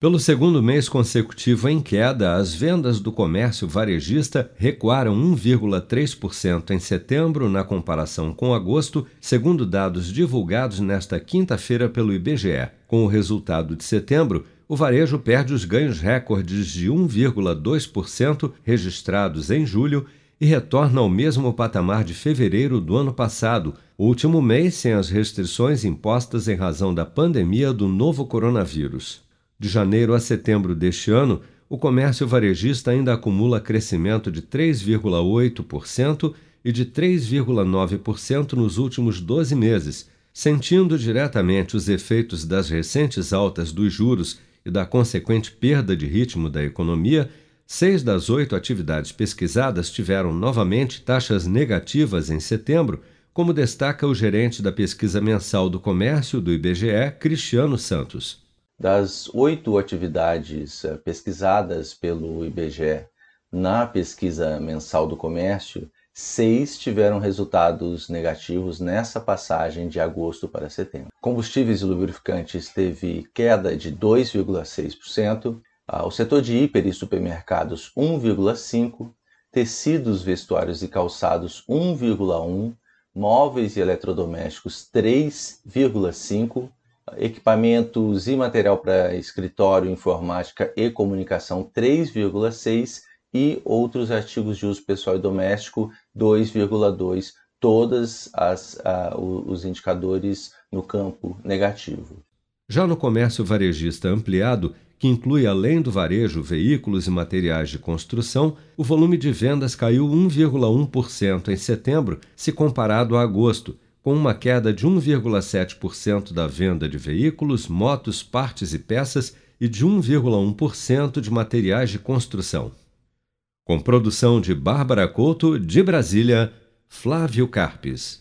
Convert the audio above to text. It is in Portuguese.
Pelo segundo mês consecutivo em queda, as vendas do comércio varejista recuaram 1,3% em setembro na comparação com agosto, segundo dados divulgados nesta quinta-feira pelo IBGE. Com o resultado de setembro, o varejo perde os ganhos recordes de 1,2% registrados em julho e retorna ao mesmo patamar de fevereiro do ano passado, último mês sem as restrições impostas em razão da pandemia do novo coronavírus. De janeiro a setembro deste ano, o comércio varejista ainda acumula crescimento de 3,8% e de 3,9% nos últimos 12 meses, sentindo diretamente os efeitos das recentes altas dos juros e da consequente perda de ritmo da economia. Seis das oito atividades pesquisadas tiveram novamente taxas negativas em setembro, como destaca o gerente da pesquisa mensal do comércio do IBGE, Cristiano Santos. Das oito atividades eh, pesquisadas pelo IBGE na pesquisa mensal do comércio, seis tiveram resultados negativos nessa passagem de agosto para setembro. Combustíveis e lubrificantes teve queda de 2,6%, ah, o setor de hiper e supermercados 1,5%, tecidos, vestuários e calçados 1,1%, móveis e eletrodomésticos 3,5%, equipamentos e material para escritório, informática e comunicação 3,6 e outros artigos de uso pessoal e doméstico 2,2, todas as os indicadores no campo negativo. Já no comércio varejista ampliado, que inclui além do varejo veículos e materiais de construção, o volume de vendas caiu 1,1% em setembro, se comparado a agosto, com uma queda de 1,7% da venda de veículos, motos, partes e peças e de 1,1% de materiais de construção. Com produção de Bárbara Couto, de Brasília, Flávio Carpes.